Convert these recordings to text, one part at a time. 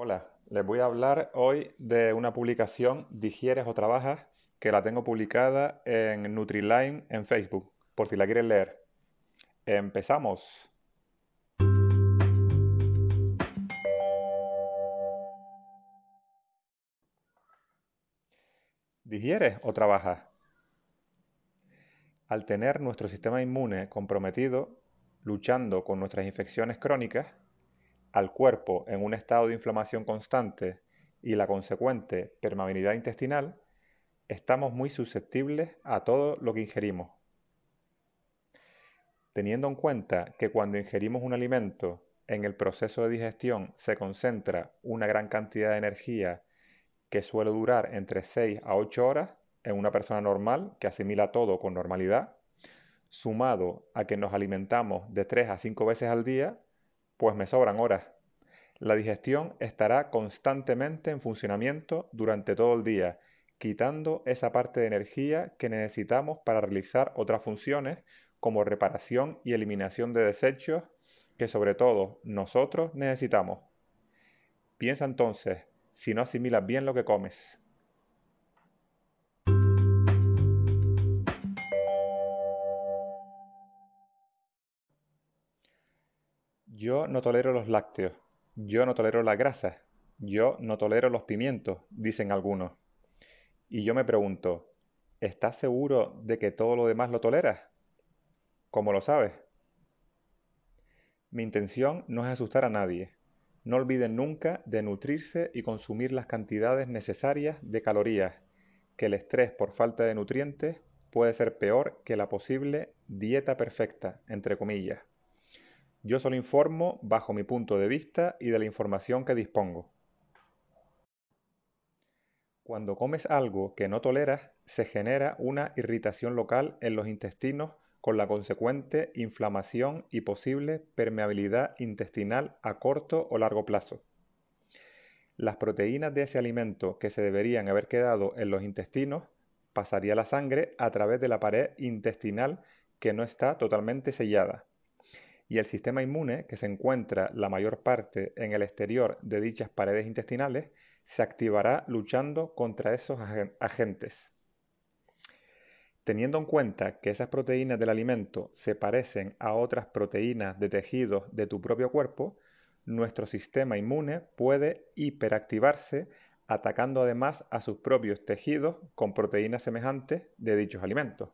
Hola, les voy a hablar hoy de una publicación ¿Digieres o trabajas? que la tengo publicada en Nutriline en Facebook, por si la quieren leer. Empezamos. ¿Digieres o trabajas? Al tener nuestro sistema inmune comprometido, luchando con nuestras infecciones crónicas, al cuerpo en un estado de inflamación constante y la consecuente permeabilidad intestinal, estamos muy susceptibles a todo lo que ingerimos. Teniendo en cuenta que cuando ingerimos un alimento, en el proceso de digestión se concentra una gran cantidad de energía que suele durar entre 6 a 8 horas en una persona normal que asimila todo con normalidad, sumado a que nos alimentamos de 3 a 5 veces al día, pues me sobran horas. La digestión estará constantemente en funcionamiento durante todo el día, quitando esa parte de energía que necesitamos para realizar otras funciones como reparación y eliminación de desechos que sobre todo nosotros necesitamos. Piensa entonces si no asimilas bien lo que comes. Yo no tolero los lácteos, yo no tolero la grasa, yo no tolero los pimientos, dicen algunos. Y yo me pregunto, ¿estás seguro de que todo lo demás lo toleras? ¿Cómo lo sabes? Mi intención no es asustar a nadie. No olviden nunca de nutrirse y consumir las cantidades necesarias de calorías, que el estrés por falta de nutrientes puede ser peor que la posible dieta perfecta, entre comillas. Yo solo informo bajo mi punto de vista y de la información que dispongo. Cuando comes algo que no toleras, se genera una irritación local en los intestinos con la consecuente inflamación y posible permeabilidad intestinal a corto o largo plazo. Las proteínas de ese alimento que se deberían haber quedado en los intestinos pasaría la sangre a través de la pared intestinal que no está totalmente sellada y el sistema inmune, que se encuentra la mayor parte en el exterior de dichas paredes intestinales, se activará luchando contra esos agentes. Teniendo en cuenta que esas proteínas del alimento se parecen a otras proteínas de tejidos de tu propio cuerpo, nuestro sistema inmune puede hiperactivarse atacando además a sus propios tejidos con proteínas semejantes de dichos alimentos.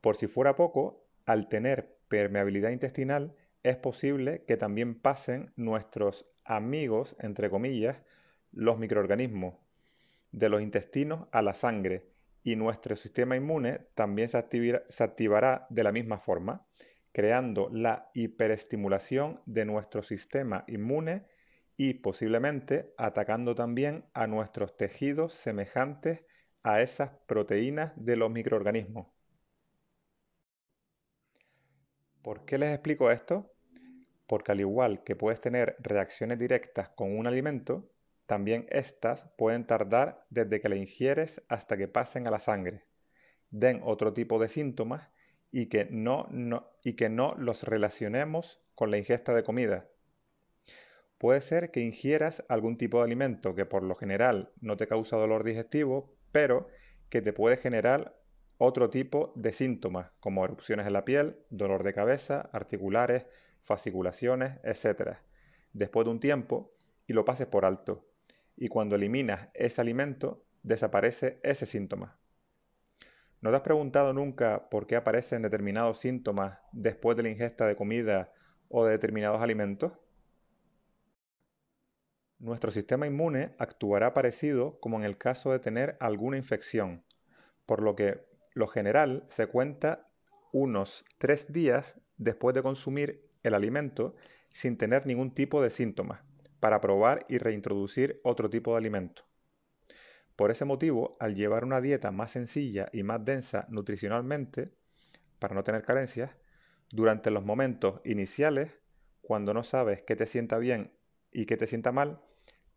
Por si fuera poco, al tener permeabilidad intestinal, es posible que también pasen nuestros amigos, entre comillas, los microorganismos de los intestinos a la sangre y nuestro sistema inmune también se, se, activará de la misma forma, creando la hiperestimulación de nuestro sistema inmune y posiblemente atacando también a nuestros tejidos semejantes a esas proteínas de los microorganismos. ¿Por qué les explico esto? Porque al igual que puedes tener reacciones directas con un alimento, también estas pueden tardar desde que la ingieres hasta que pasen a la sangre, den otro tipo de síntomas y que no, los relacionemos con la ingesta de comida. Puede ser que ingieras algún tipo de alimento que por lo general no te causa dolor digestivo, pero que te puede generar otro tipo de síntomas como erupciones en la piel, dolor de cabeza, articulares, fasciculaciones, etc. Después de un tiempo y lo pases por alto. Y cuando eliminas ese alimento, desaparece ese síntoma. ¿No te has preguntado nunca por qué aparecen determinados síntomas después de la ingesta de comida o de determinados alimentos? Nuestro sistema inmune actuará parecido como en el caso de tener alguna infección, por lo que lo general se cuenta unos tres días después de consumir el alimento sin tener ningún tipo de síntomas, para probar y reintroducir otro tipo de alimento. Por ese motivo, al llevar una dieta más sencilla y más densa nutricionalmente, para no tener carencias, durante los momentos iniciales, cuando no sabes qué te sienta bien y qué te sienta mal,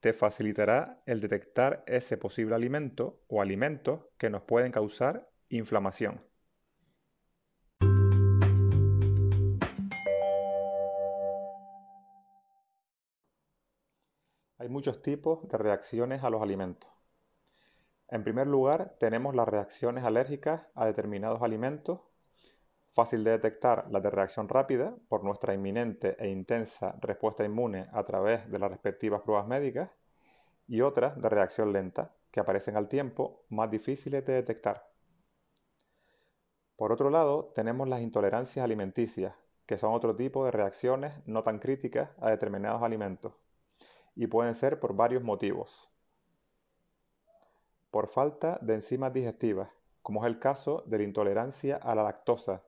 te facilitará el detectar ese posible alimento o alimentos que nos pueden causar inflamación. Hay muchos tipos de reacciones a los alimentos. En primer lugar, tenemos las reacciones alérgicas a determinados alimentos, fácil de detectar las de reacción rápida por nuestra inminente e intensa respuesta inmune a través de las respectivas pruebas médicas, y otras de reacción lenta, que aparecen al tiempo, más difíciles de detectar. Por otro lado, tenemos las intolerancias alimenticias, que son otro tipo de reacciones no tan críticas a determinados alimentos, y pueden ser por varios motivos por falta de enzimas digestivas, como es el caso de la intolerancia a la lactosa,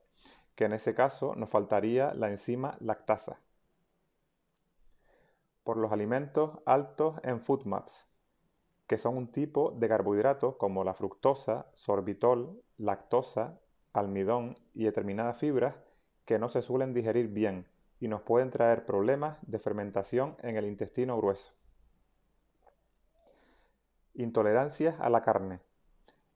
que en ese caso nos faltaría la enzima lactasa. Por los alimentos altos en FODMAPs, que son un tipo de carbohidratos como la fructosa, sorbitol, lactosa, almidón y determinadas fibras que no se suelen digerir bien y nos pueden traer problemas de fermentación en el intestino grueso. Intolerancias a la carne.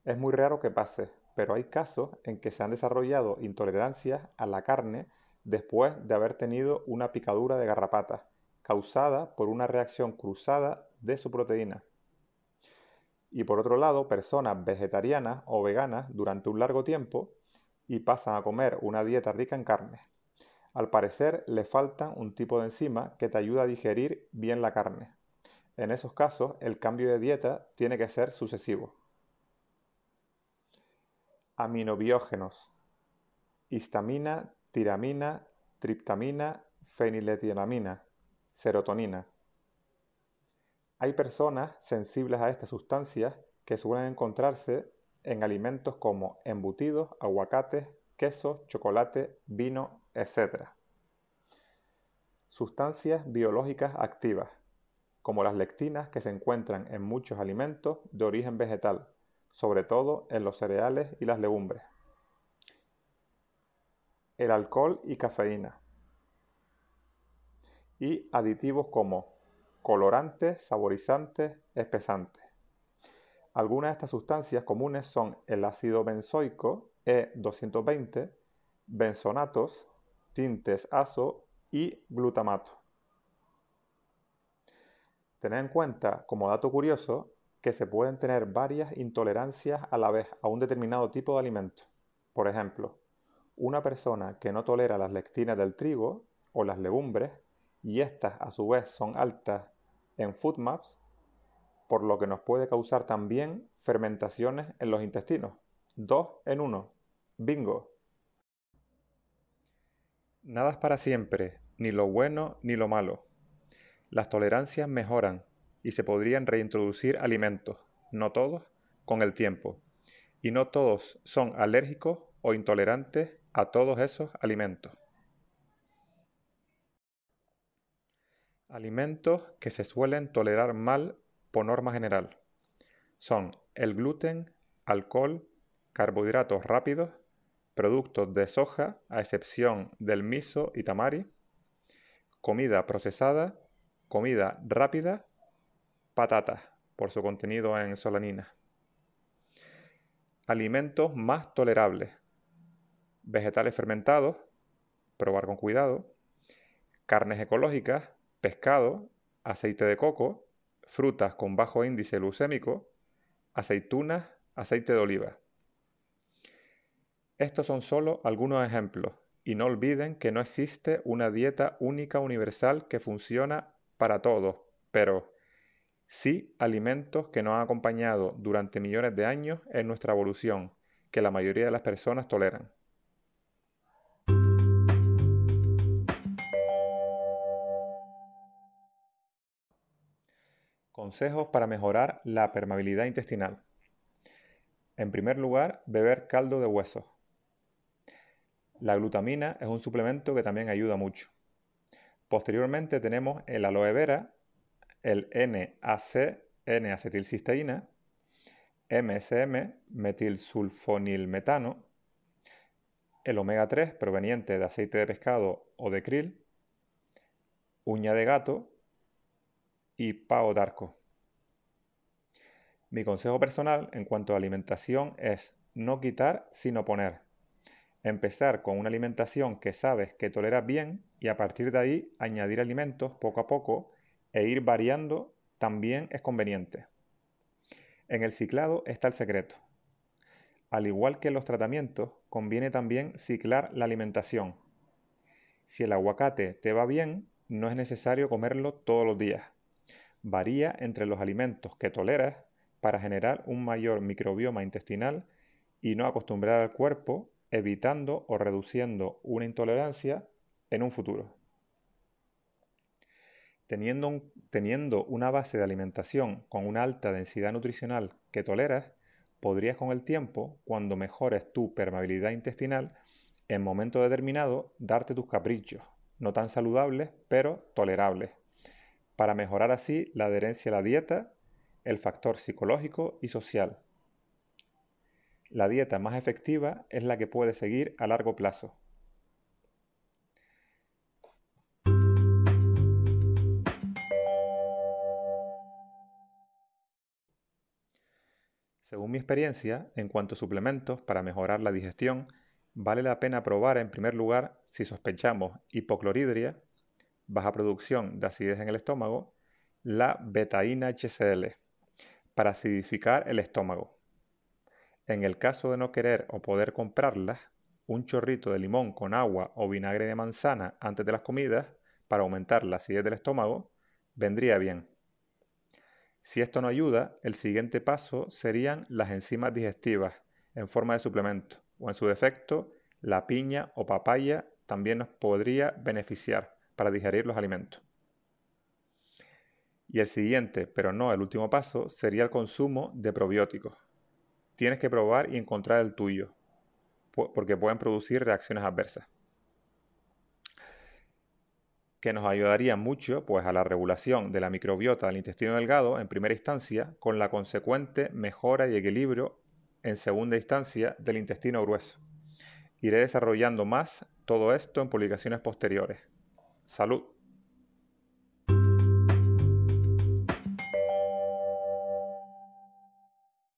Es muy raro que pase, pero hay casos en que se han desarrollado intolerancias a la carne después de haber tenido una picadura de garrapata, causada por una reacción cruzada de su proteína. Y por otro lado, personas vegetarianas o veganas durante un largo tiempo y pasan a comer una dieta rica en carne. Al parecer le faltan un tipo de enzima que te ayuda a digerir bien la carne. En esos casos, el cambio de dieta tiene que ser sucesivo. Aminobiógenos. Histamina, tiramina, triptamina, feniletilamina, serotonina. Hay personas sensibles a estas sustancias que suelen encontrarse en alimentos como embutidos, aguacates, queso, chocolate, vino, etc. Sustancias biológicas activas como las lectinas que se encuentran en muchos alimentos de origen vegetal, sobre todo en los cereales y las legumbres. El alcohol y cafeína. Y aditivos como colorantes, saborizantes, espesantes. Algunas de estas sustancias comunes son el ácido benzoico E220, benzonatos, tintes azo y glutamato. Tened en cuenta, como dato curioso, que se pueden tener varias intolerancias a la vez a un determinado tipo de alimento. Por ejemplo, una persona que no tolera las lectinas del trigo o las legumbres y estas a su vez son altas en FoodMaps, por lo que nos puede causar también fermentaciones en los intestinos. Dos en uno. Bingo. Nada es para siempre, ni lo bueno ni lo malo. Las tolerancias mejoran y se podrían reintroducir alimentos, no todos, con el tiempo. Y no todos son alérgicos o intolerantes a todos esos alimentos. Alimentos que se suelen tolerar mal por norma general son el gluten, alcohol, carbohidratos rápidos, productos de soja, a excepción del miso y tamari, comida procesada Comida rápida, patatas, por su contenido en solanina. Alimentos más tolerables. Vegetales fermentados, probar con cuidado. Carnes ecológicas, pescado, aceite de coco, frutas con bajo índice glucémico, aceitunas, aceite de oliva. Estos son solo algunos ejemplos y no olviden que no existe una dieta única universal que funciona para todos, pero sí alimentos que nos han acompañado durante millones de años en nuestra evolución, que la mayoría de las personas toleran. Consejos para mejorar la permeabilidad intestinal. En primer lugar, beber caldo de huesos. La glutamina es un suplemento que también ayuda mucho. Posteriormente tenemos el aloe vera, el NAC, N-acetilcisteína, MSM, metilsulfonilmetano, el omega 3 proveniente de aceite de pescado o de krill, uña de gato y pao d'arco. Mi consejo personal en cuanto a alimentación es no quitar sino poner. Empezar con una alimentación que sabes que toleras bien y a partir de ahí añadir alimentos poco a poco e ir variando también es conveniente. En el ciclado está el secreto. Al igual que en los tratamientos, conviene también ciclar la alimentación. Si el aguacate te va bien, no es necesario comerlo todos los días. Varía entre los alimentos que toleras para generar un mayor microbioma intestinal y no acostumbrar al cuerpo, evitando o reduciendo una intolerancia en un futuro. Teniendo, teniendo, una base de alimentación con una alta densidad nutricional que toleras, podrías con el tiempo, cuando mejores tu permeabilidad intestinal, en momento determinado darte tus caprichos, no tan saludables, pero tolerables, para mejorar así la adherencia a la dieta, el factor psicológico y social. La dieta más efectiva es la que puedes seguir a largo plazo. Según mi experiencia, en cuanto a suplementos para mejorar la digestión, vale la pena probar en primer lugar si sospechamos hipocloridria, baja producción de acidez en el estómago, la betaína HCl, para acidificar el estómago. En el caso de no querer o poder comprarlas, un chorrito de limón con agua o vinagre de manzana antes de las comidas para aumentar la acidez del estómago vendría bien. Si esto no ayuda, el siguiente paso serían las enzimas digestivas en forma de suplemento, o en su defecto, la piña o papaya también nos podría beneficiar para digerir los alimentos. Y el siguiente, pero no el último paso, sería el consumo de probióticos. Tienes que probar y encontrar el tuyo, porque pueden producir reacciones adversas que nos ayudaría mucho pues, a la regulación de la microbiota del intestino delgado en primera instancia, con la consecuente mejora y equilibrio en segunda instancia del intestino grueso. Iré desarrollando más todo esto en publicaciones posteriores. Salud.